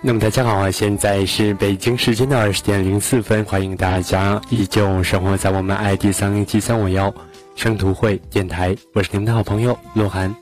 那么大家好，现在是北京时间的二十点零四分，欢迎大家依旧生活在我们 ID 三零七三五幺生图会电台，我是你们的好朋友鹿晗。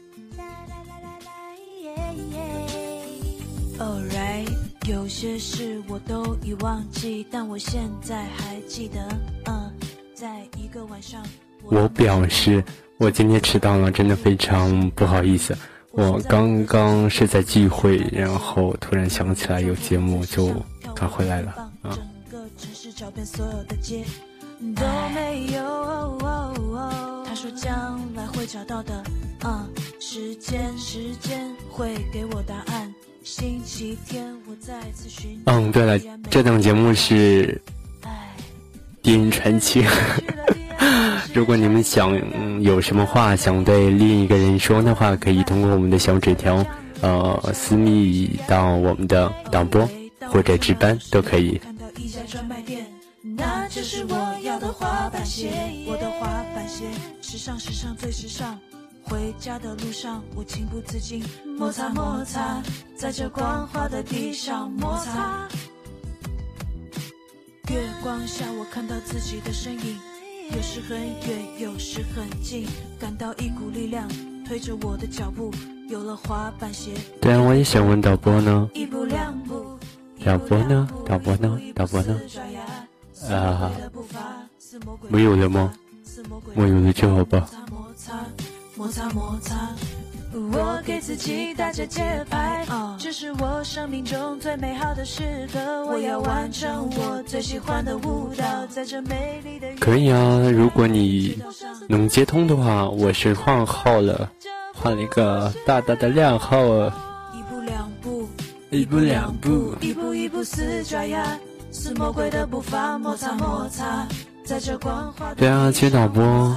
有些事我都已忘记，但我现在还记得。嗯，在一个晚上，我表示我今天迟到了，真的非常不好意思。我刚刚是在聚会，然后突然想起来有节目，就赶回来了啊。他说将来会找到的，嗯，时间时间会给我答案。星期天我再次寻。嗯，对了，这档节目是电影传奇。如果你们想有什么话想对另一个人说的话，可以通过我们的小纸条，呃，私密到我们的导播或者值班都可以。那就是我要的滑板鞋，我的滑板鞋，时尚时尚最时尚。回家的路上，我情不自禁摩擦摩擦，在这光滑的地上摩擦。月光下，我看到自己的身影。有时很远，有时很近，感到一股力量推着我的脚步。有了滑板鞋。对啊，我也想问导播呢。导播呢？导播呢？导播呢？啊，没有了吗？没有了就好吧。摩擦摩擦。我给自己打着节拍，这是我生命中最美好的时刻。我要完成我最喜欢的舞蹈，在这美丽的。可以啊，如果你能接通的话，我是换号了，换了一个大大的靓号。一步两步，一步两步，一步一步似爪牙，似魔鬼的步伐，摩擦摩擦，在这光滑。对啊，接导播。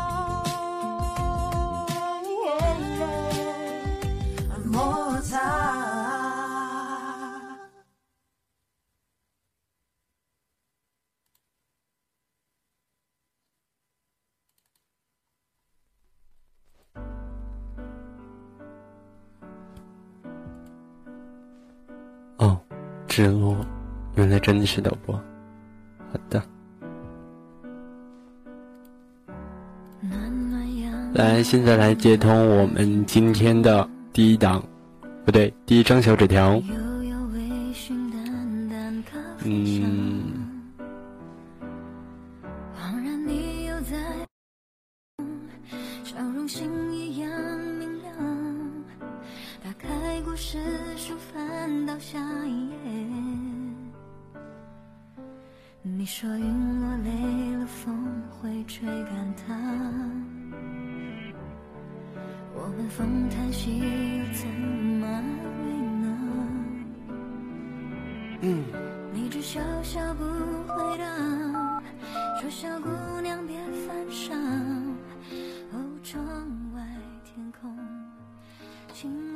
直落，原来真的是导播。好的，来，现在来接通我们今天的第一档，不对，第一张小纸条。嗯。你说云落泪了，风会吹干它。我们风叹息，又怎么安慰呢？嗯。你只笑笑不回答，说小姑娘别犯傻。哦，窗外天空晴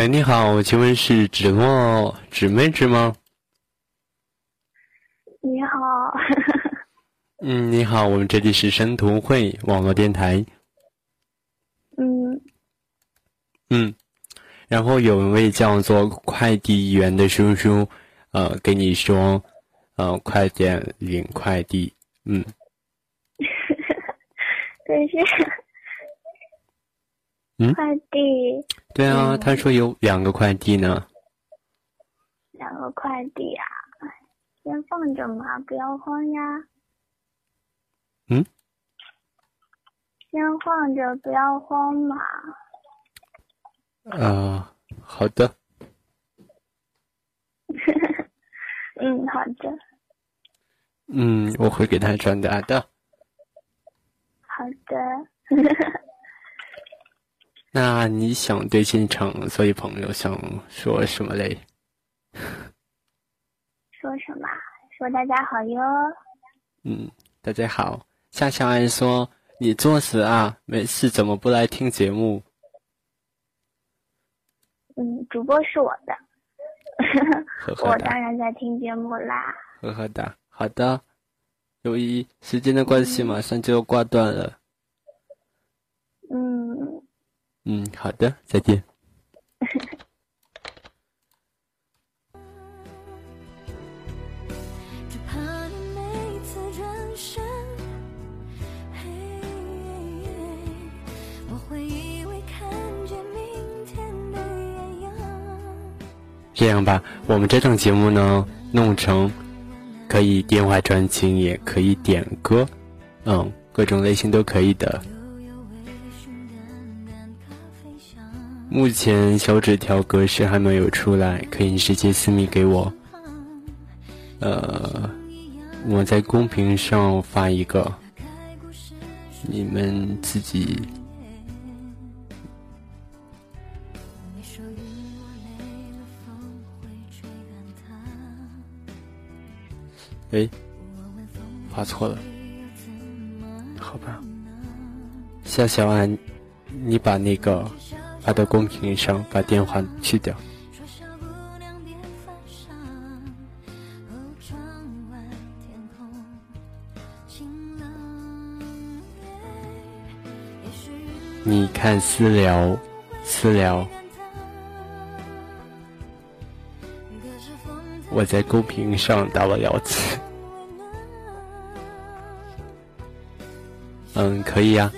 喂，你好，请问是芷墨芷妹纸吗？你好。嗯，你好，我们这里是生图会网络电台。嗯。嗯，然后有一位叫做快递员的叔叔，呃，跟你说，呃，快点领快递。嗯。对，是。嗯。快递。对啊，他说有两个快递呢。两个快递啊，先放着嘛，不要慌呀。嗯。先放着，不要慌嘛。啊，好的。嗯，好的。嗯，我会给他转达的。好的。那你想对现场所以朋友想说什么嘞？说什么？说大家好哟。嗯，大家好。夏小安说：“你作死啊，没事怎么不来听节目？”嗯，主播是我的，呵呵我当然在听节目啦。呵呵的，好的。由于时间的关系，马上就要挂断了。嗯。嗯，好的，再见。这样吧，我们这档节目呢，弄成可以电话传情，也可以点歌，嗯，各种类型都可以的。目前小纸条格式还没有出来，可以直接私密给我。呃，我在公屏上发一个，你们自己。哎，发错了，好吧。夏小安，你把那个发到公屏上，把电话去掉。你看私聊，私聊。我在公屏上打了两次，嗯，可以呀。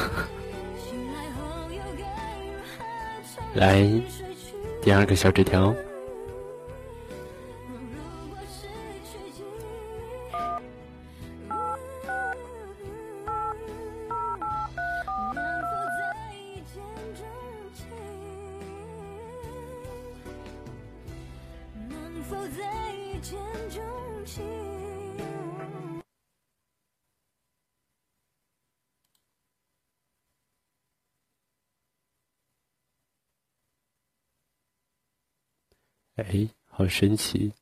来，第二个小纸条。神奇！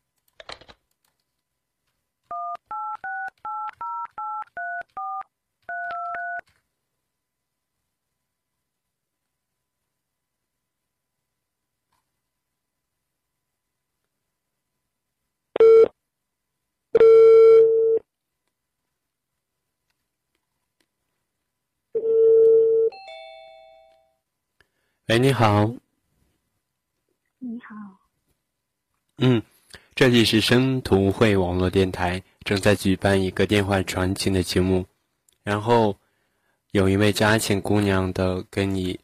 哎，你好。嗯，这里是生图会网络电台，正在举办一个电话传情的节目。然后，有一位嘉庆姑娘的跟你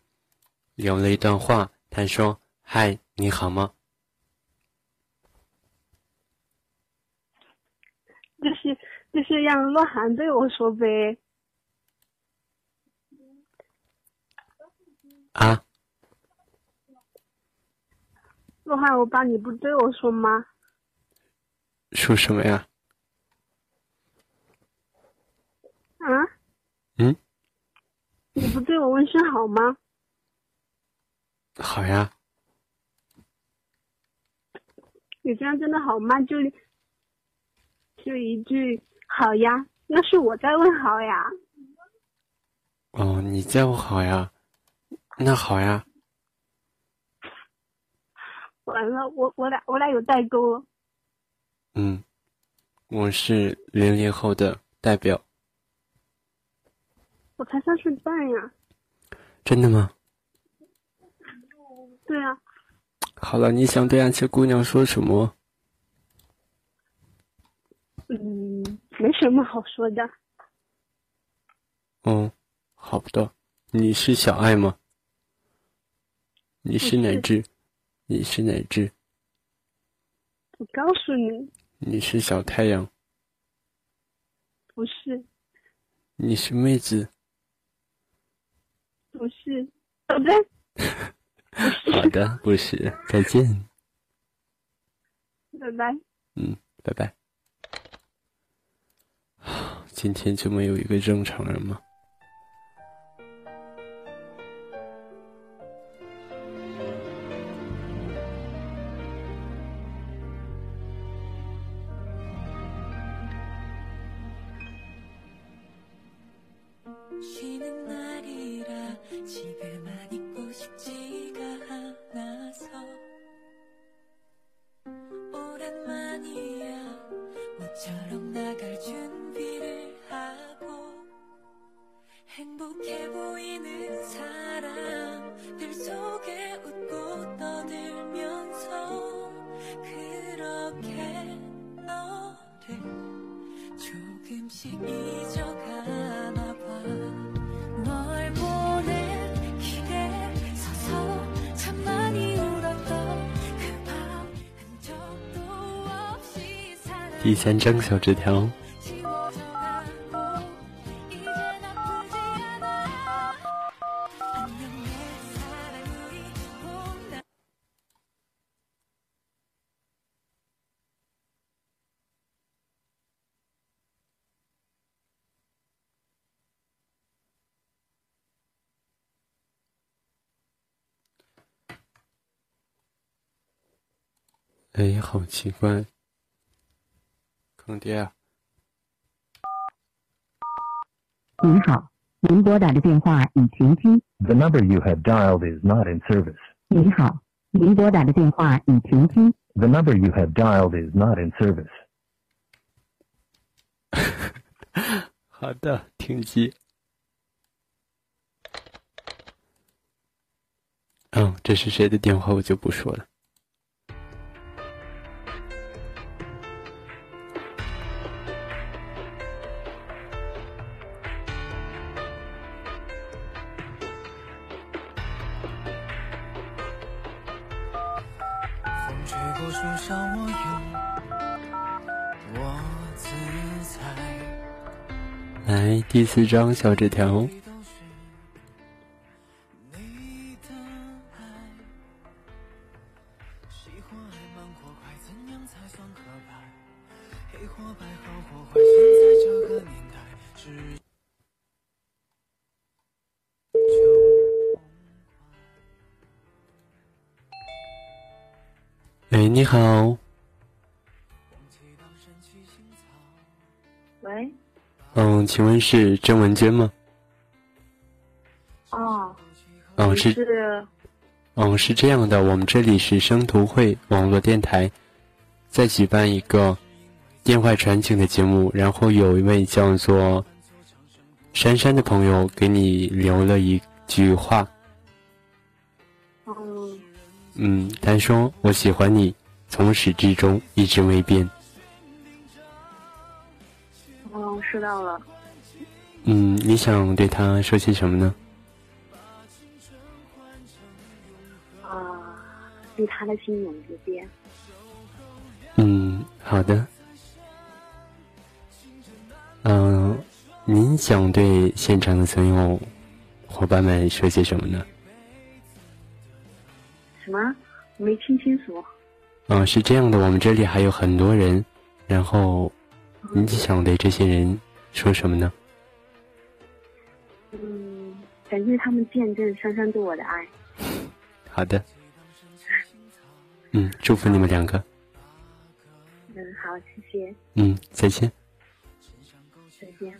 留了一段话，她说：“嗨，你好吗？”就是就是让洛涵对我说呗。啊。洛涵，我爸，你不对我说吗？说什么呀？啊？嗯？你不对我问声好吗？好呀。你这样真的好吗？就就一句好呀，那是我在问好呀。哦，你叫我好呀？那好呀。完了，我我俩我俩有代沟了。嗯，我是零零后的代表。我才三岁半呀。真的吗？对啊。好了，你想对安琪姑娘说什么？嗯，没什么好说的。嗯，好的。你是小爱吗？你是哪只？你是哪只？我告诉你。你是小太阳。不是。你是妹子。不是。好的。好的，不是。再见。拜拜。嗯，拜拜。今天就没有一个正常人吗？ 第三张小纸条。 奇怪。坑爹啊！您好，您拨打的电话已停机。The number you have dialed is not in service. 您好，您拨打的电话已停机。The number you have dialed is not in service. 好的，停机。嗯，这是谁的电话，我就不说了。第四张小纸条。哎，你好。嗯，请问是郑文娟吗？哦。嗯，是。嗯，是这样的，我们这里是生图会网络电台，在举办一个电话传情的节目，然后有一位叫做珊珊的朋友给你留了一句话。嗯。嗯，他说：“我喜欢你，从始至终一直未变。”哦，收到了。嗯，你想对他说些什么呢？啊，对他的心永不变。嗯，好的。嗯，您想对现场的所有伙伴们说些什么呢？什么？没听清楚。嗯，是这样的，我们这里还有很多人，然后，你想对这些人说什么呢？嗯，感谢他们见证珊珊对我的爱。好的。嗯，祝福你们两个。嗯，好，谢谢。嗯，再见。再见。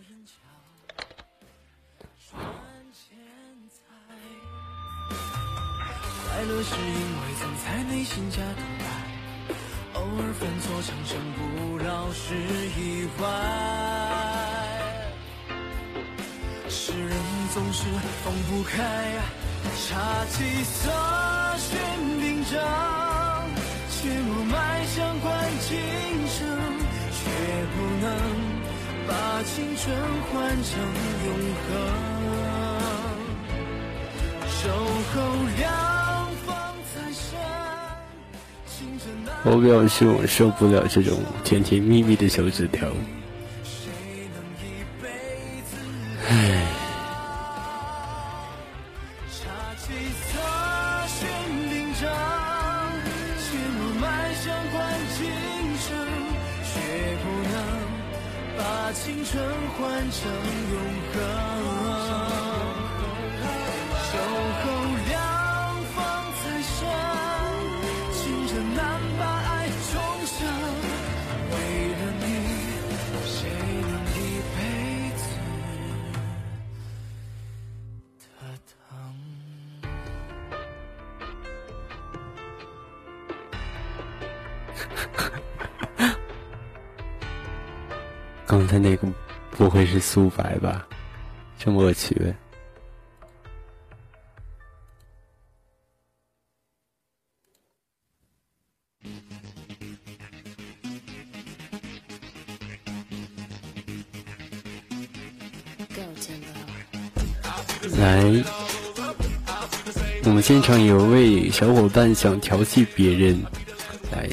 快乐是因为总在内心加偶尔犯错，长生不老是意外。世人总是放不开，茶几色喧宾章，切莫迈向关今生，却不能把青春换成永恒。守候让我表示我受不了这种甜甜蜜蜜的小纸条。这么恶趣味。来，我们现场有位小伙伴想调戏别人，来。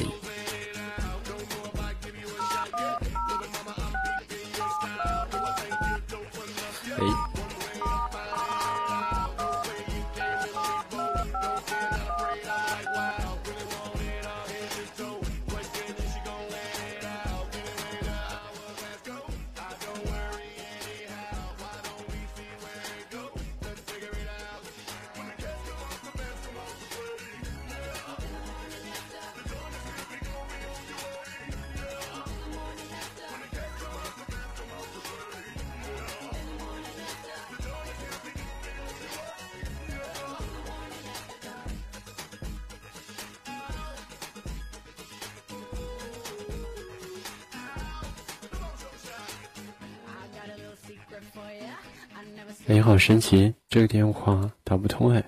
哎，好神奇，这个电话打不通哎！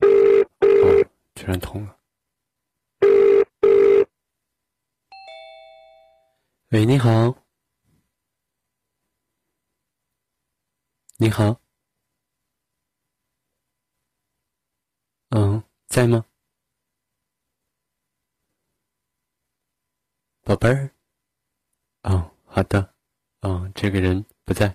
哦，居然通了。喂，你好，你好，嗯，在吗，宝贝儿？哦，好的，哦，这个人不在。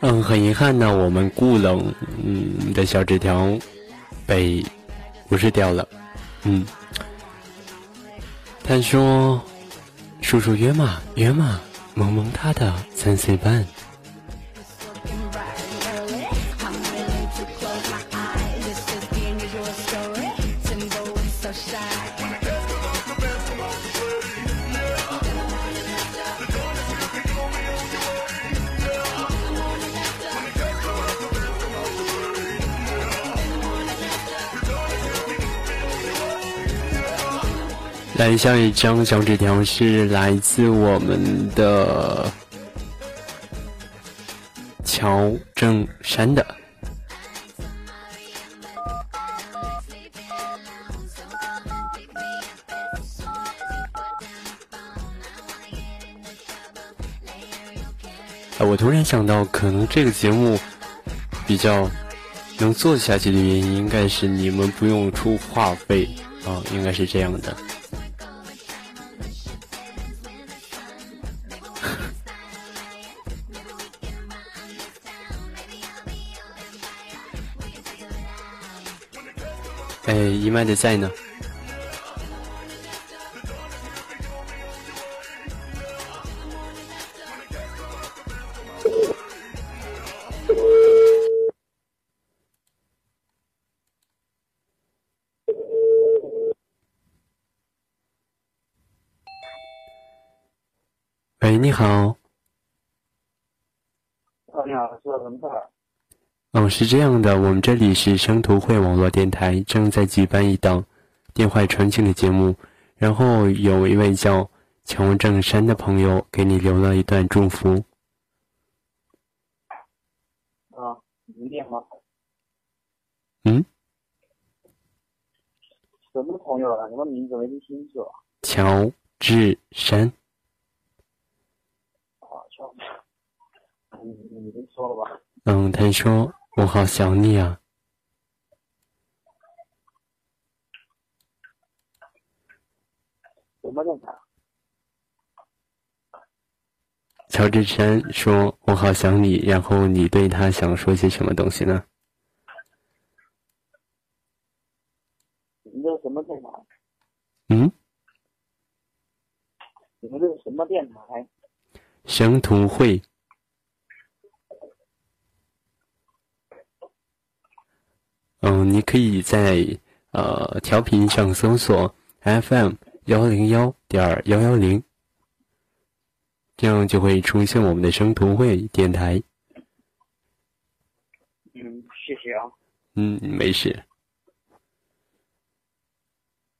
嗯，很遗憾呢，我们顾冷嗯的小纸条被无视掉了。嗯，他说：“叔叔约嘛约嘛，萌萌哒的三岁半。”来，下一张小纸条是来自我们的乔正山的。哎，我突然想到，可能这个节目比较能做下去的原因，应该是你们不用出话费啊，应该是这样的。哎，一麦的在呢。哦，是这样的，我们这里是生图会网络电台，正在举办一档电话传情的节目，然后有一位叫乔正山的朋友给你留了一段祝福。啊，你念吗？嗯？什么朋友啊？什么名字没听清楚？乔治山。啊，乔。你你先说了吧。嗯，他说我好想你啊。什么电台？乔治山说：“我好想你。”然后你对他想说些什么东西呢？你这什么电台？嗯？你们这是什么电台？神图会。嗯，你可以在呃调频上搜索 FM 幺零幺点幺幺零，这样就会出现我们的生图会电台。嗯，谢谢啊。嗯，没事。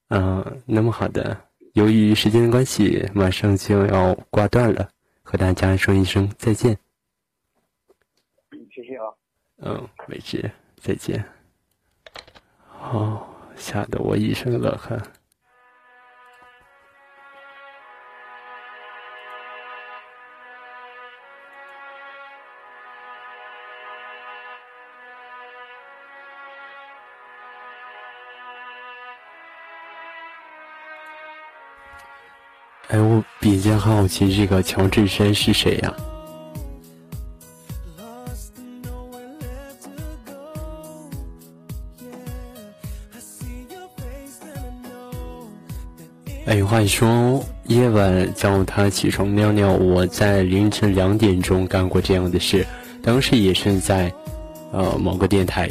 嗯，那么好的，由于时间的关系，马上就要挂断了，和大家说一声再见。嗯，谢谢啊。嗯，没事，再见。哦，吓得我一身冷汗。哎，我比较好奇，这个乔治山是谁呀？哎，话说夜晚叫他起床尿尿，我在凌晨两点钟干过这样的事，当时也是在，呃，某个电台，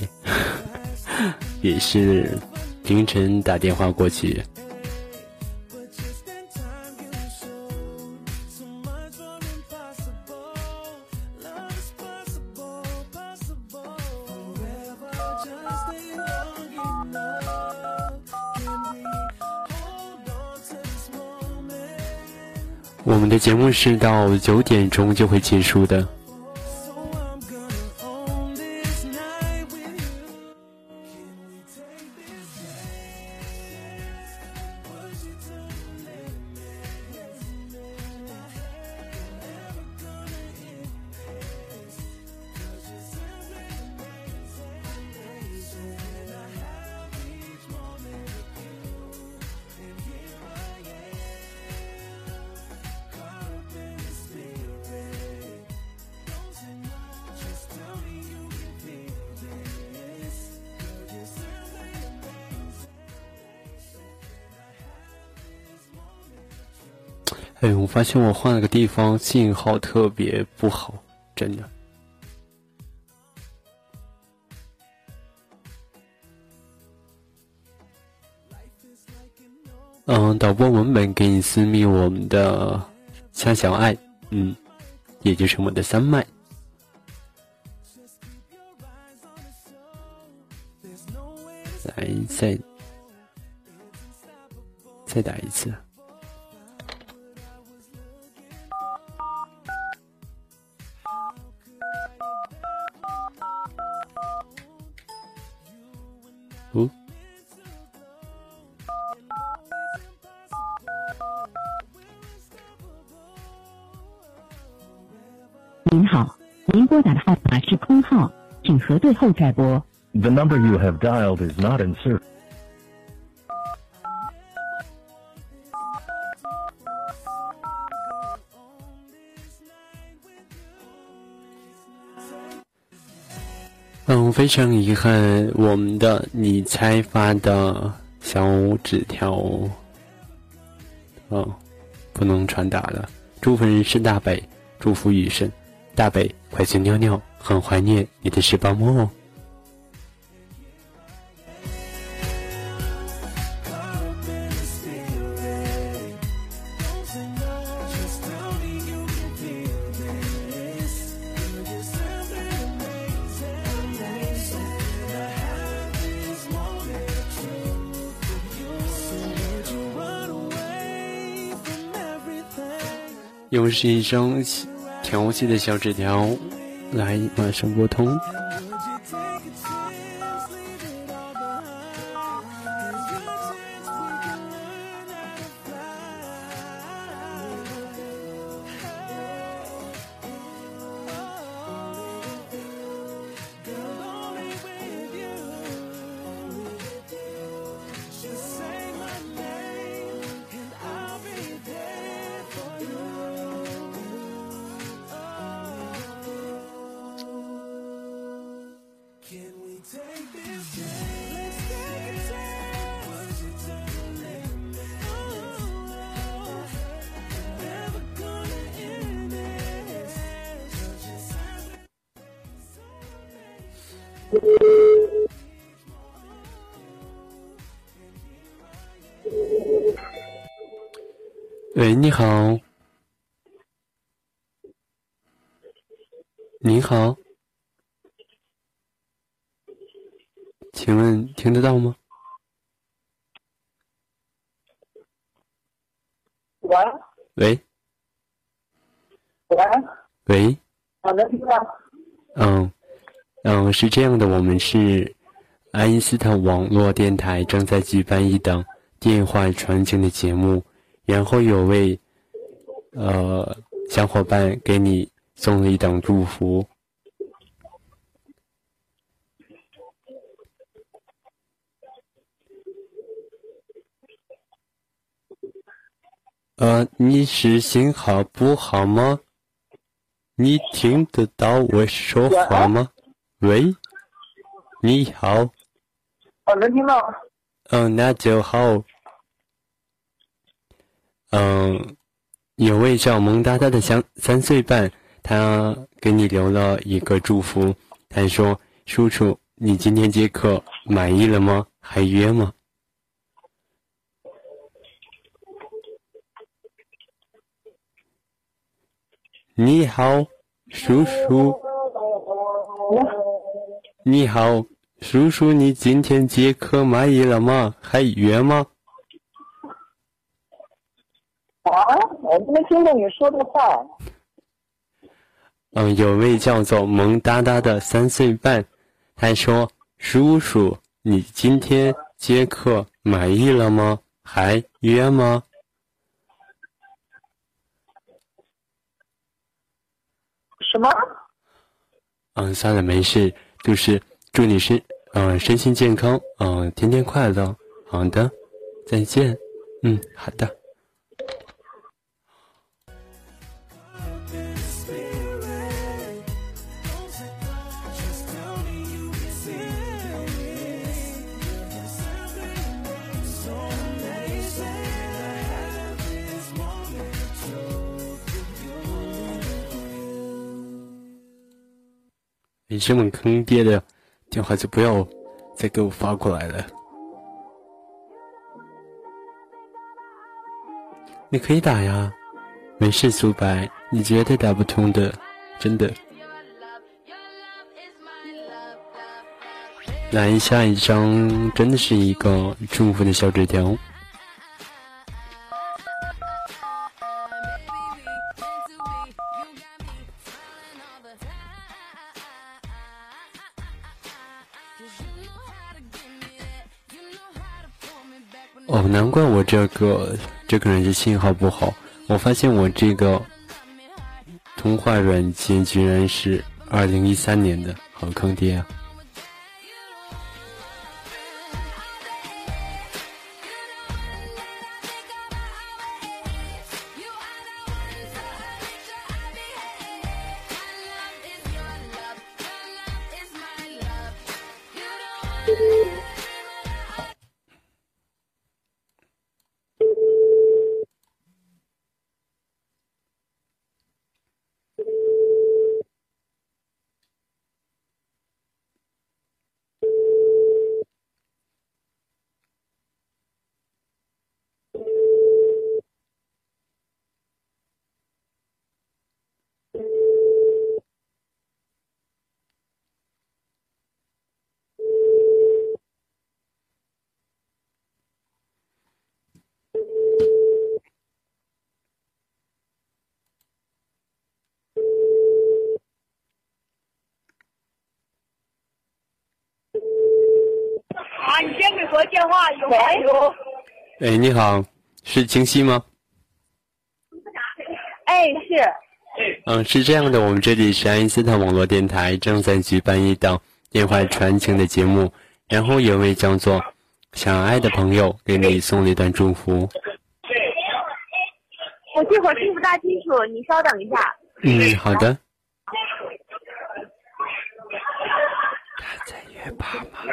也是凌晨打电话过去。节目是到九点钟就会结束的。哎，我发现我换了个地方，信号特别不好，真的。嗯，导播文本给你私密我们的夏小爱，嗯，也就是我们的三麦。来，再再打一次。后再拨。The number you have dialed is not in service. 嗯，非常遗憾，我们的你猜发的小纸条，哦，不能传达了。祝福人是大北，祝福雨生。大北，怀旧妞妞很怀念你的十八摸哦。又是一种调戏的小纸条，来，马上拨通。嗯，嗯，是这样的，我们是爱因斯坦网络电台正在举办一档电话传情的节目。然后有位，呃，小伙伴给你送了一档祝福。呃，你是信号不好吗？你听得到我说话吗？喂，你好。哦，能听到。嗯，那就好。嗯，有位叫萌哒哒的三三岁半，他给你留了一个祝福。他说：“叔叔，你今天接客满意了吗？还约吗？”你好，叔叔。你好，叔叔，你今天接客满意了吗？还约吗？啊，我没听懂你说的话。嗯，有位叫做萌哒哒的三岁半，他说：“叔叔，你今天接客满意了吗？还约吗？”什么？嗯，算了，没事，就是祝你是嗯身心健康，嗯天天快乐。好的，再见。嗯，好的。你这么坑爹的电话就不要再给我发过来了。你可以打呀，没事，苏白，你绝对打不通的，真的。来，下一张真的是一个祝福的小纸条。这个这个人是信号不好。我发现我这个通话软件居然是二零一三年的，好坑爹啊！哎，你好，是清晰吗？哎，是。嗯，是这样的，我们这里是爱因斯坦网络电台，正在举办一档电话传情的节目，然后有位叫做想爱的朋友给你送了一段祝福。我这会儿听不大清楚，你稍等一下。嗯，好的。他在约爸妈。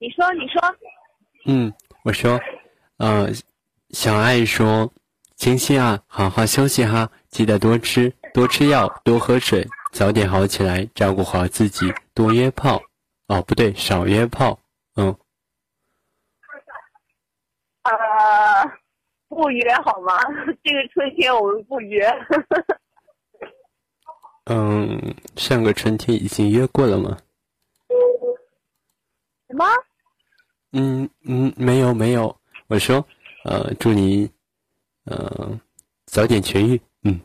你说，你说。嗯，我说，呃，小爱说，清晰啊，好好休息哈，记得多吃，多吃药，多喝水，早点好起来，照顾好自己，多约炮。哦，不对，少约炮。嗯。呃。不约好吗？这个春天我们不约。嗯，上个春天已经约过了吗？什么？嗯嗯，没有没有。我说，呃，祝你，呃，早点痊愈。嗯。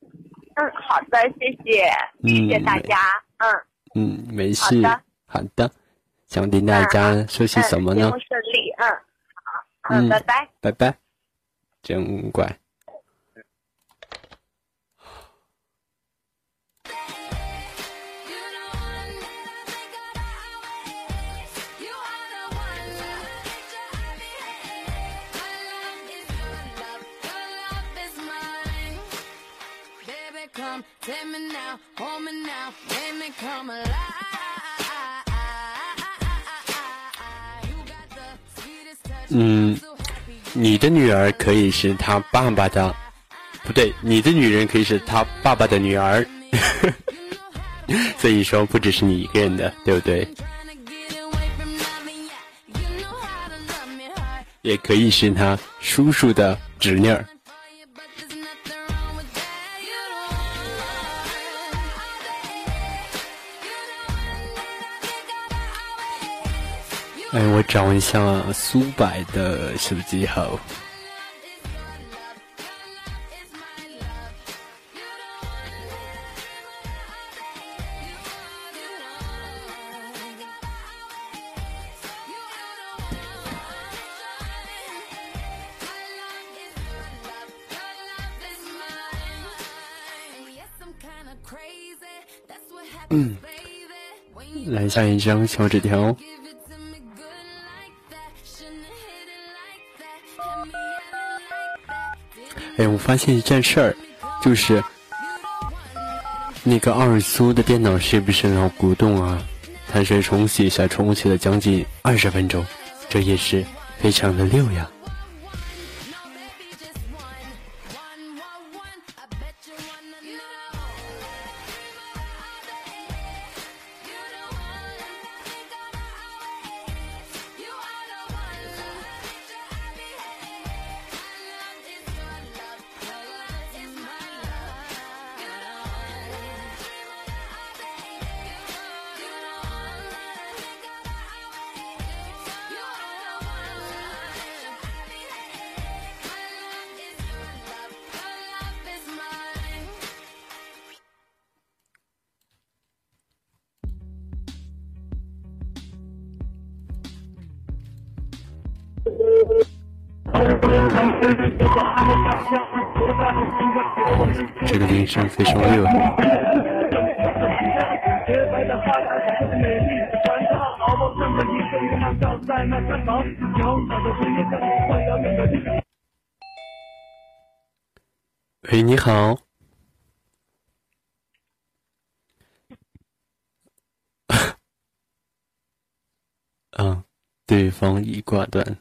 嗯，好的，谢谢，谢谢大家。嗯。嗯，没事。好的。好的。想对大家说些什么呢？节目顺利。嗯。好嗯，拜拜，拜拜，真乖。嗯，你的女儿可以是他爸爸的，不对，你的女人可以是他爸爸的女儿，所以说不只是你一个人的，对不对？也可以是他叔叔的侄女儿。哎，我找一下苏柏的手机号。嗯，来下一张小纸条。哎，我发现一件事儿，就是那个二苏的电脑是不是老古董啊？他是重启一下，重启了将近二十分钟，这也是非常的溜呀。好。嗯，对方已挂断。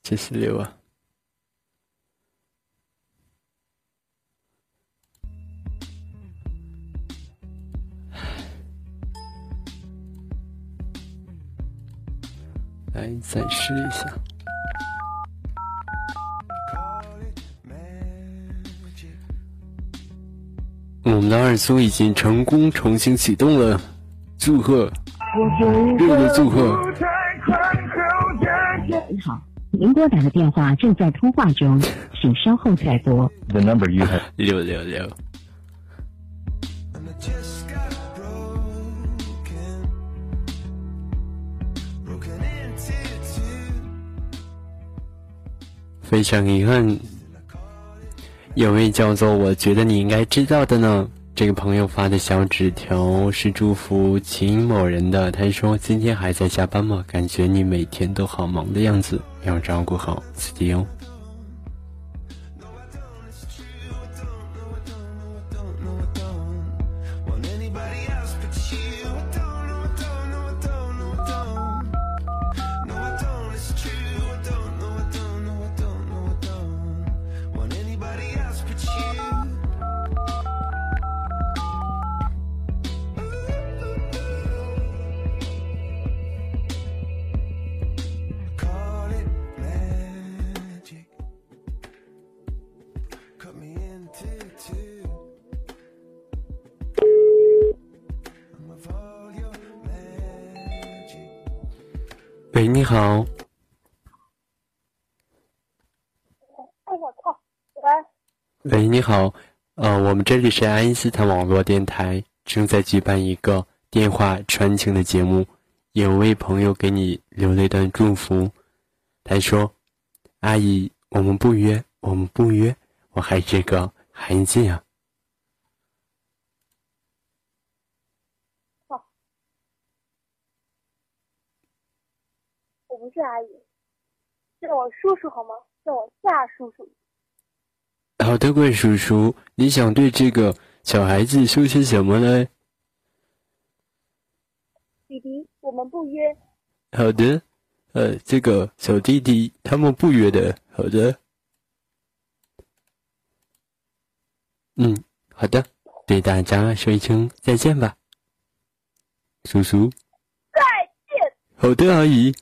真是六啊！来，再试一下。我们的二苏已经成功重新启动了，祝贺！六个祝贺！您好，您拨打的电话正在通话中，请稍后再拨。The number you have 六六六。非常遗憾，有位叫做我觉得你应该知道的呢。这个朋友发的小纸条是祝福秦某人的。他说：“今天还在加班吗？感觉你每天都好忙的样子，要照顾好自己哦。”你好。呃，我们这里是爱因斯坦网络电台，正在举办一个电话传情的节目。有位朋友给你留了一段祝福，他说：“阿姨，我们不约，我们不约，我还是个孩子呀。”不是阿姨，叫我叔叔好吗？叫我夏叔叔。好的，怪叔叔，你想对这个小孩子说些什么呢？弟弟，我们不约。好的，呃，这个小弟弟他们不约的。好的。嗯，好的，对大家说一声再见吧，叔叔。再见。好的，阿姨。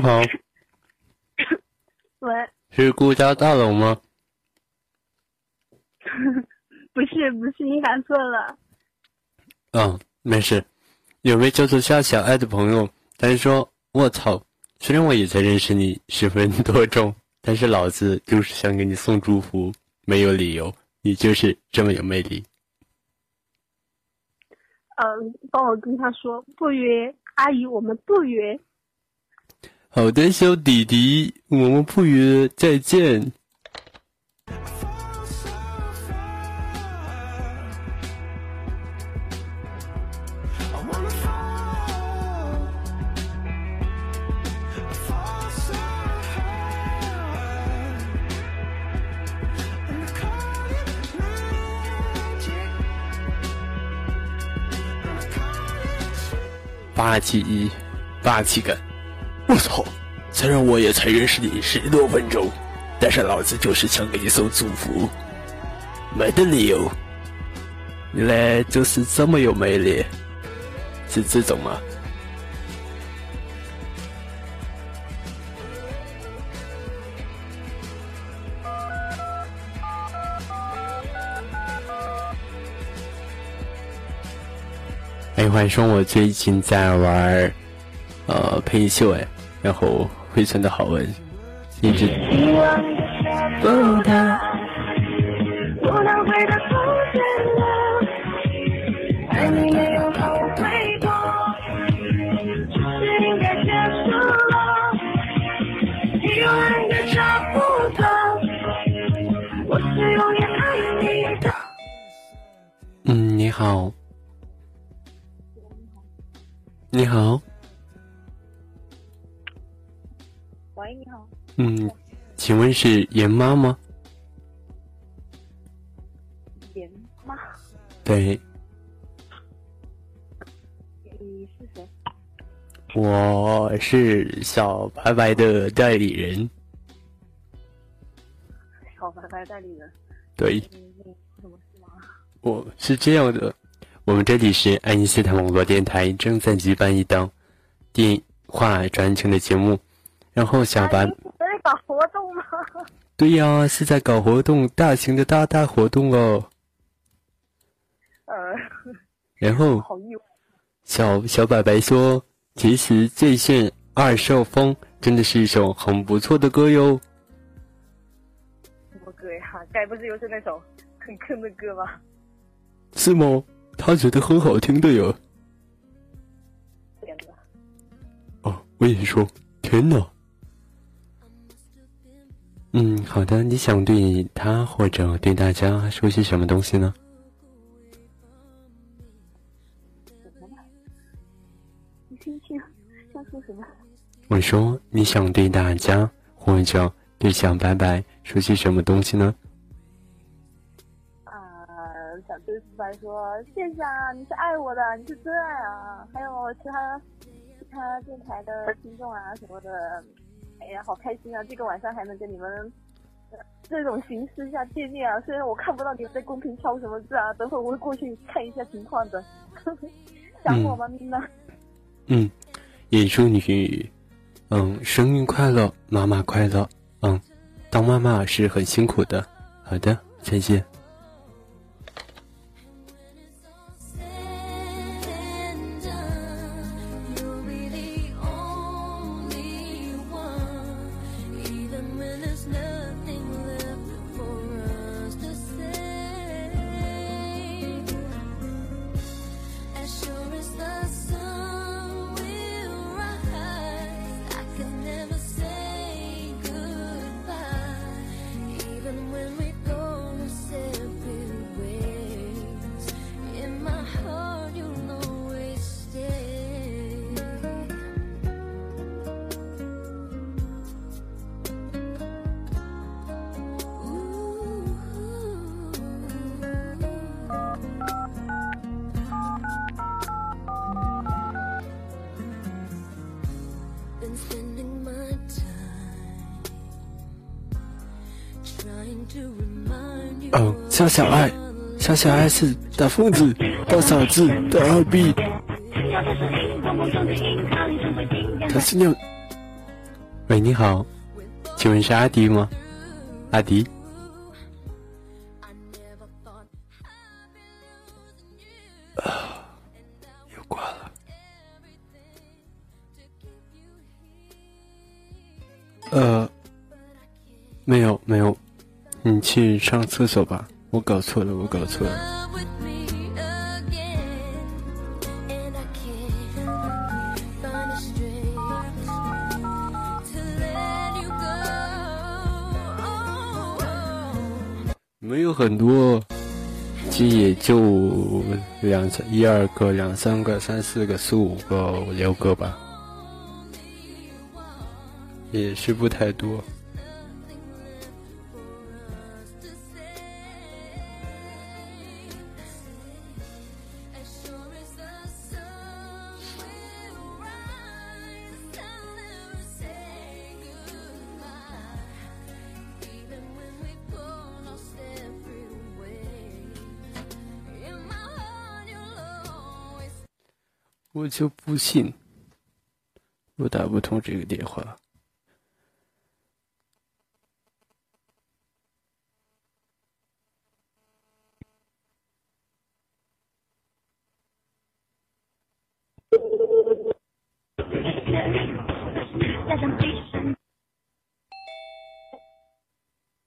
你好，喂，是顾家大佬吗？不是，不是，你打错了。嗯，没事。有位叫做夏小爱的朋友，他说：“我操，虽然我也才认识你十分多钟，但是老子就是想给你送祝福，没有理由，你就是这么有魅力。”嗯，帮我跟他说不约，阿姨，我们不约。好的，小弟弟，我们不约，再见。霸气，霸气感。我操！虽然我也才认识你十多分钟，但是老子就是想给你送祝福，没得理由。你嘞就是这么有魅力，是这种吗？哎，欢迎说，我最近在玩，呃，配音秀哎。然后回存的好闻，一直。嗯，你好。你好。嗯，请问是严妈吗？严妈。对。你是谁？我是小白白的代理人。小白白代理人。对。我是这样的，我们这里是爱因斯坦网络电台，正在举办一档电话传承的节目。然后小白，在搞活动吗？对呀，是在搞活动，大型的大大活动哦。呃。然后。小小白白说：“其实最炫二少风真的是一首很不错的歌哟。”什么歌呀？该不是又是那首很坑的歌吧？是吗？他觉得很好听的哟。天哪！哦，我也说天哪。嗯，好的。你想对他或者对大家说些什么东西呢？说什么？我说你想对大家或者对小白白说些什么东西呢？啊，想对小白说谢谢啊，你是爱我的，你是真爱啊！还有其他其他电台的听众啊什么的，哎呀，好开心啊！这个晚上还能跟你们这种形式下见面啊！虽然我看不到你们在公屏敲什么字啊，等会我会过去看一下情况的。想我吗，咪娜？嗯。也祝你，嗯，生日快乐，妈妈快乐，嗯，当妈妈是很辛苦的。好的，再见。小小爱，小小爱是大疯子、大傻子、大二逼。他是那……喂，你好，请问是阿迪吗？阿迪？啊，又挂了。呃，没有，没有。你去上厕所吧，我搞错了，我搞错了。没有很多，其实也就两三一二个、两三个、三四个、四五个、五六个吧，也是不太多。我就不信，我打不通这个电话。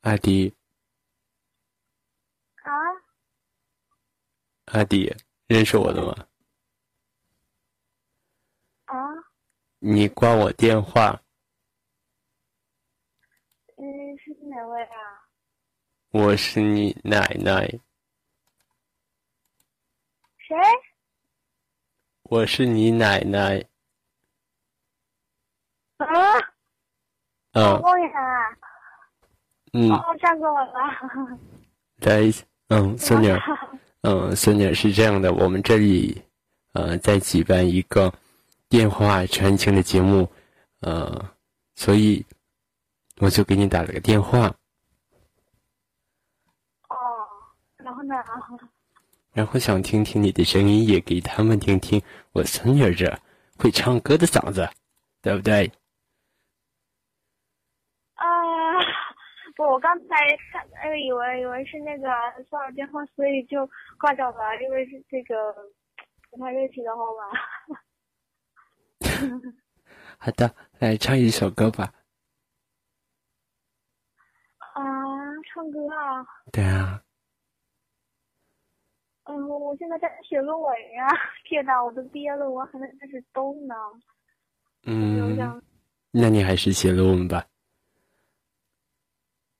阿迪，啊？阿迪，认识我的吗？你挂我电话。嗯，是哪位啊？我是你奶奶。谁？我是你奶奶。啊？啊。嗯。哦，吓死我了。在，嗯，孙女，嗯，孙女是这样的，我们这里，呃，在举办一个。电话传情的节目，呃，所以我就给你打了个电话。哦，然后呢？然后想听听你的声音，也给他们听听我孙女儿这会唱歌的嗓子，对不对？啊，不，我刚才看，呃，以为以为是那个骚扰电话，所以就挂掉了，因为是这个不太认识的号码。好的，来唱一首歌吧。啊，唱歌啊？对啊。嗯，我现在在写论文呀！天哪，我都毕业了，我还没开始动呢。嗯，那你还是写论文吧。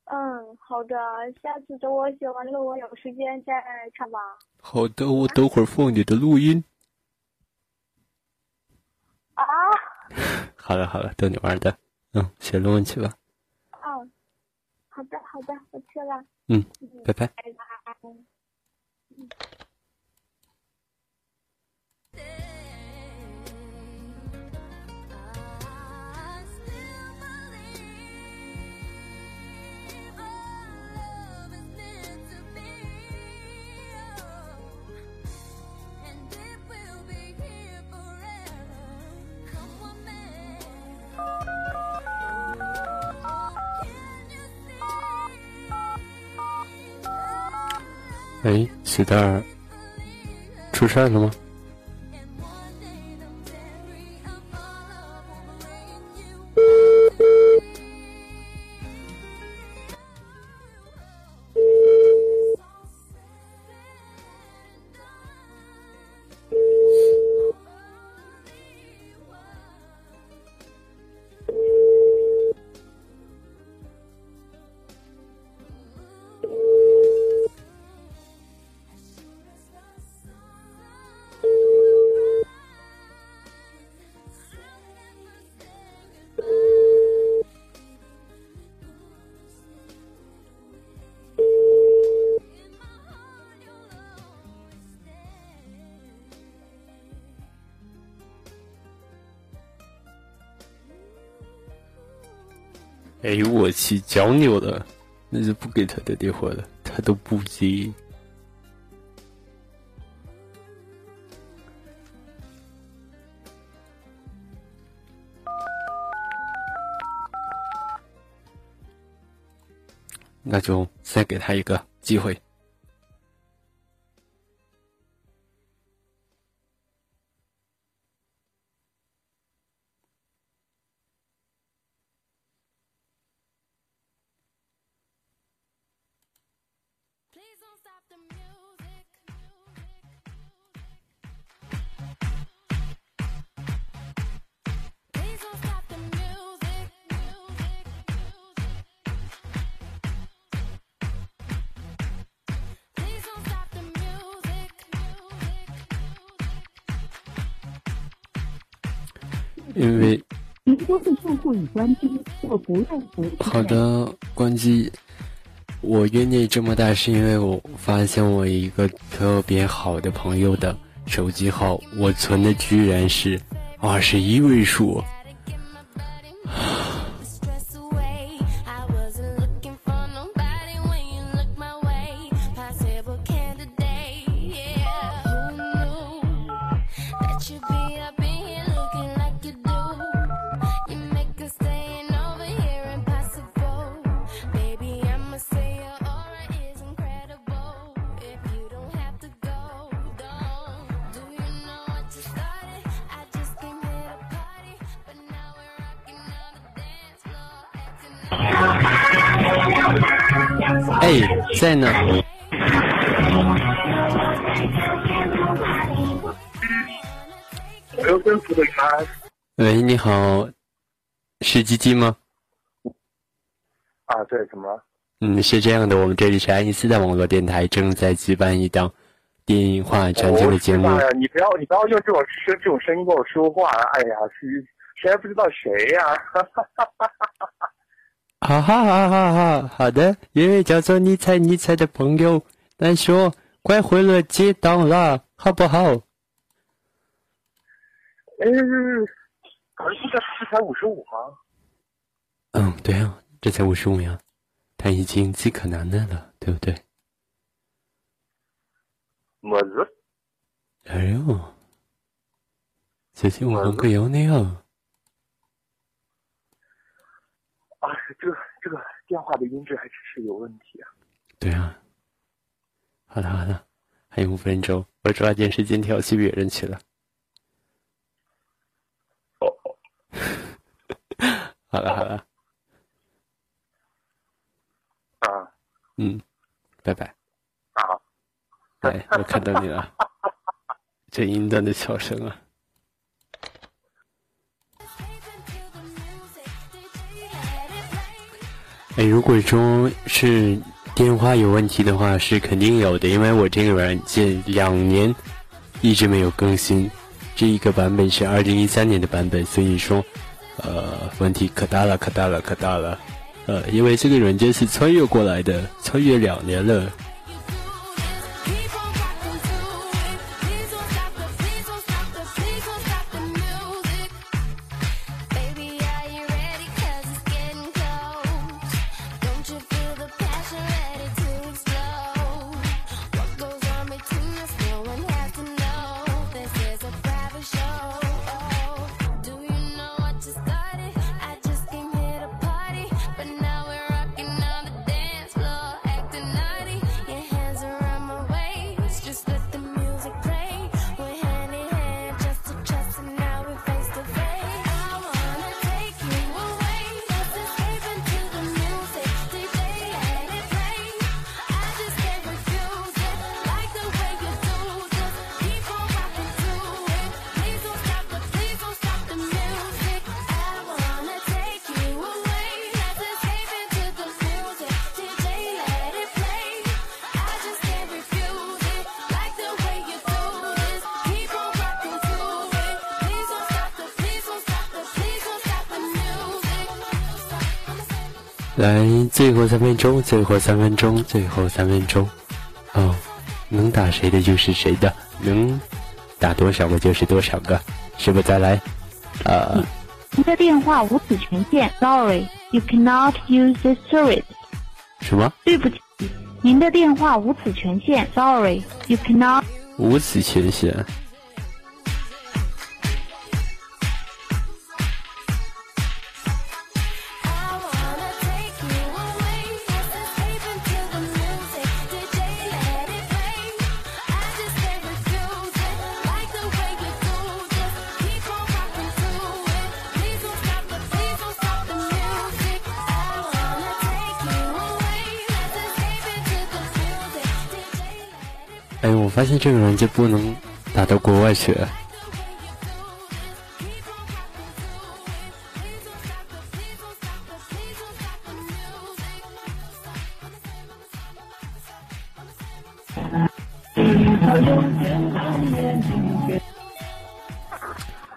嗯，好的，下次等我写完论文有时间再唱吧。好的，我等会儿放你的录音。啊！好了好了，逗你玩的。嗯，写论文去吧。哦，好的好的，我去了。嗯，拜拜。拜拜。哎，喜蛋儿，出事了吗？你脚扭，了，那就不给他打电话了，他都不接。那就再给他一个机会。关机，我不用好的，关机。我约你这么大，是因为我发现我一个特别好的朋友的手机号，我存的居然是二十一位数。是鸡鸡吗？啊，对，怎么了？嗯，是这样的，我们这里是爱因斯坦网络电台，正在举办一档电话传情的节目。哎呀，你不要，你不要用这种声这种声音跟我说话。哎呀，谁谁还不知道谁呀？哈 哈哈哈哈哈。好好的，一位叫做你猜你猜的朋友来说，快回了接档了，好不好？哎，可是这这才五十五吗？嗯，对啊，这才五十五呀，他已经饥渴难耐了，对不对？么子？哎呦，最近我很可有你啊！啊，这这个电话的音质还真是有问题啊！对啊，好了好了，还有五分钟，我抓紧时间调戏别人去了。哦，好了 好了，啊，嗯，拜拜。啊，哎，我看到你了，这淫荡的笑声啊！哎，如果说是电话有问题的话，是肯定有的，因为我这个软件两年一直没有更新，这一个版本是二零一三年的版本，所以说，呃，问题可大了，可大了，可大了，呃，因为这个软件是穿越过来的，穿越两年了。来，最后三分钟，最后三分钟，最后三分钟，哦，能打谁的就是谁的，能打多少个就是多少个，是不？再来，呃，您的电话无此权限，Sorry，you cannot use this service。什么？对不起，您的电话无此权限，Sorry，you cannot。无此权限。这个人就不能打到国外去。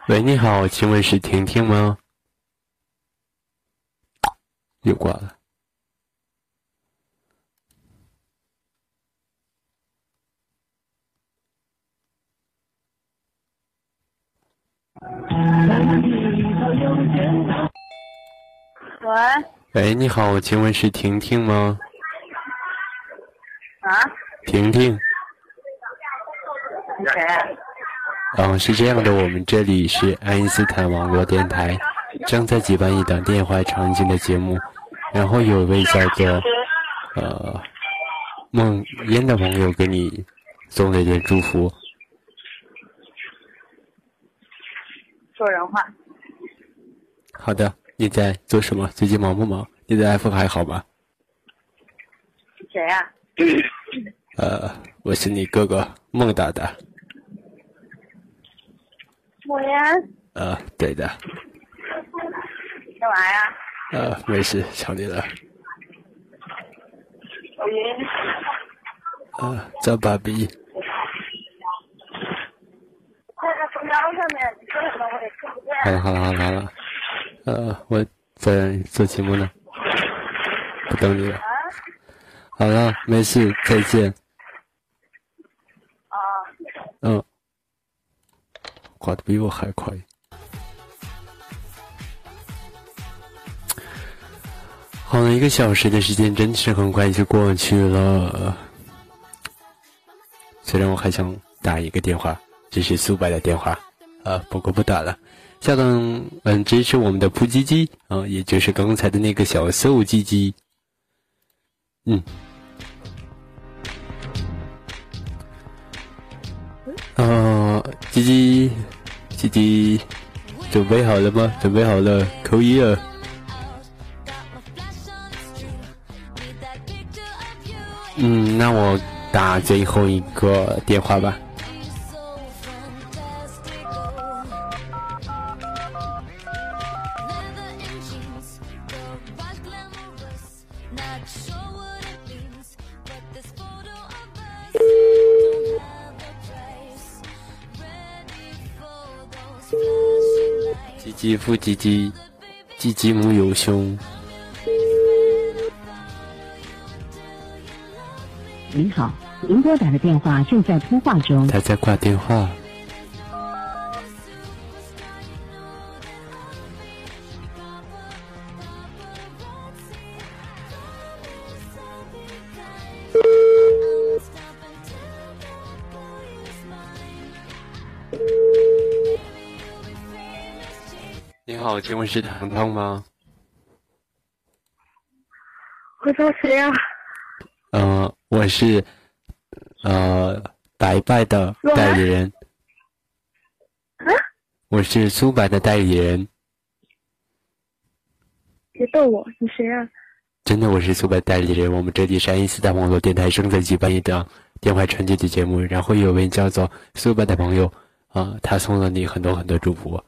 喂，你好，请问是婷婷吗？又挂了。喂。喂，你好，请问是婷婷吗？啊？婷婷。嗯，是这样的，我们这里是爱因斯坦网络电台，正在举办一档电话场景的节目，然后有一位叫做呃梦烟的朋友给你送了一点祝福。说人话。好的，你在做什么？最近忙不忙？你的 iPhone 还好吗？谁呀？呃，我是你哥哥孟大大。我呀。呃，对的。干嘛呀？呃，没事，想你了。我晕。呃，张爸比。好了好了好了好了。呃我在做节目呢不等你了。好了没事再见。啊。嗯挂的比我还快。好了一个小时的时间真是很快就过去了。虽然我还想打一个电话这是苏白的电话，啊，不过不打了。下等，嗯，支持我们的扑叽叽啊，也就是刚才的那个小瘦叽叽。嗯。啊，鸡鸡，鸡鸡，准备好了吗？准备好了，扣一啊。嗯，那我打最后一个电话吧。唧唧复唧唧，唧唧木有胸。您好，您拨打的电话正在通话中。他在挂电话。请问是糖糖吗？我找谁呀？嗯，我是呃白白的代理人。啊？我是苏白的代理人。别逗我，你谁啊？真的，我是苏白代理人。我们这里是爱因斯坦网络电台正在举办一档电话传接的节目，然后有位叫做苏白的朋友啊，他送了你很多很多祝福。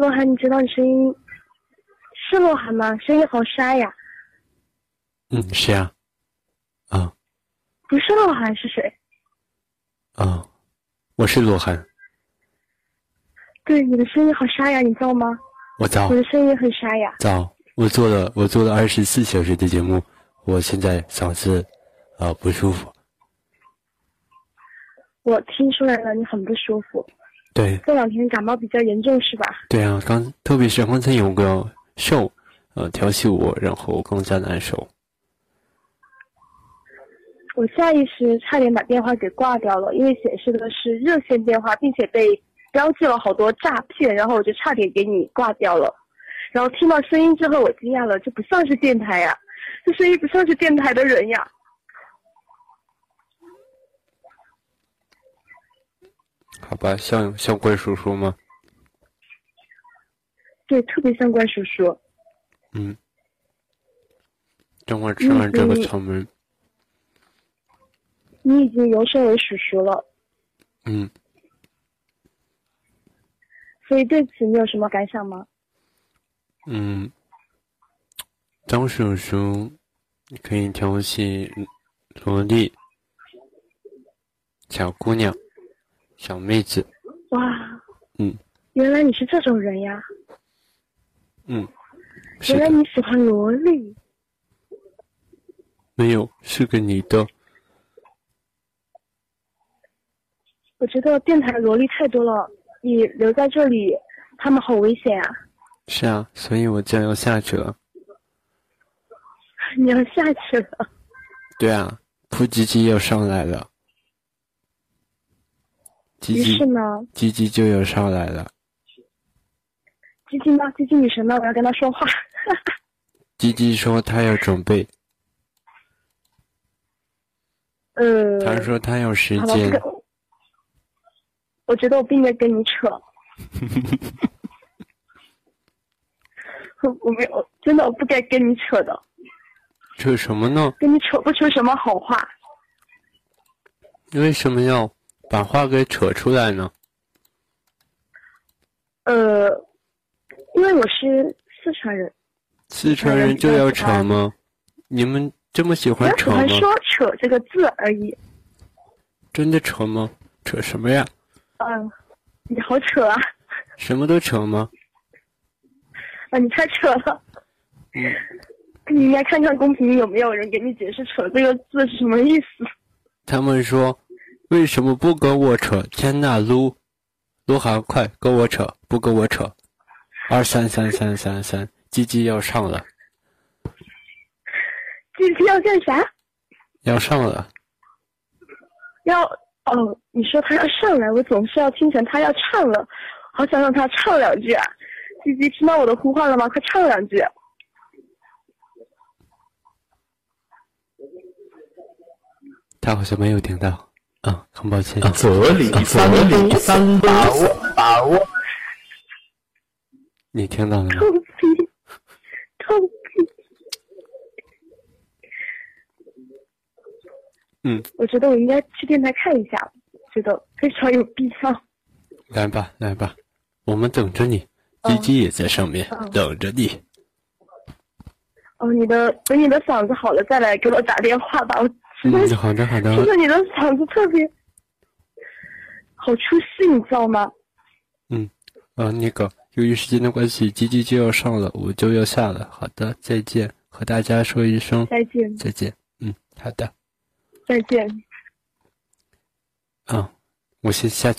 洛涵，你知道你声音是洛涵吗？声音好沙呀。嗯，是啊，啊，不是洛涵是谁？啊，我是洛涵。对，你的声音好沙哑，你知道吗？我早。我的声音很沙哑。早，我做了，我做了二十四小时的节目，我现在嗓子啊不舒服。我听出来了，你很不舒服。对。这两天感冒比较严重是吧？对啊，刚特别是刚才有个瘦，呃，调戏我，然后更加难受。我下意识差点把电话给挂掉了，因为显示的是热线电话，并且被标记了好多诈骗，然后我就差点给你挂掉了。然后听到声音之后，我惊讶了，这不像是电台呀，这声音不像是电台的人呀。好吧，像像怪叔叔吗？对，特别像怪叔叔。嗯。等会吃完这个草莓。你已经由生为叔叔了，嗯，所以对此你有什么感想吗？嗯，张叔叔可以调戏萝莉、小姑娘、小妹子。哇，嗯，原来你是这种人呀。嗯，原来你喜欢萝莉。没有，是个女的。我觉得电台萝莉太多了，你留在这里，他们好危险啊！是啊，所以我就要下去了。你要下去了？对啊，扑鸡鸡要上来了。于是呢？鸡鸡就要上来了。鸡鸡呢？鸡鸡女神呢？我要跟她说话。鸡鸡说她要准备。呃。他说他有时间。我觉得我不应该跟你扯，我没有，真的我不该跟你扯的。扯什么呢？跟你扯不出什么好话。为什么要把话给扯出来呢？呃，因为我是四川人。四川人就要扯吗？你们这么喜欢扯吗？喜欢说“扯”这个字而已。真的扯吗？扯什么呀？嗯，你好扯啊！什么都扯吗？啊，你太扯了。嗯。你应该看看公屏有没有人给你解释“扯”这个字是什么意思。他们说：“为什么不跟我扯？”天呐，撸，撸好快跟我扯，不跟我扯。二三三三三三，鸡鸡要上了。鸡鸡要干啥？要上了。要哦，你说他要上来，我总是要听成他要唱了，好想让他唱两句啊！鸡鸡听到我的呼唤了吗？快唱两句。他好像没有听到。啊，很抱歉。这里三里三把握把握。你听到了吗？嗯，我觉得我应该去电台看一下，觉得非常有必要。来吧，来吧，我们等着你，鸡鸡也在上面等着你。哦，你的等你的嗓子好了再来给我打电话吧。我。嗯，好的好的。听着你的嗓子特别好出戏，你知道吗？嗯，啊，那个，由于时间的关系，吉吉就要上了，我就要下了。好的，再见，和大家说一声再见，再见。嗯，好的，再见。嗯，我先下去。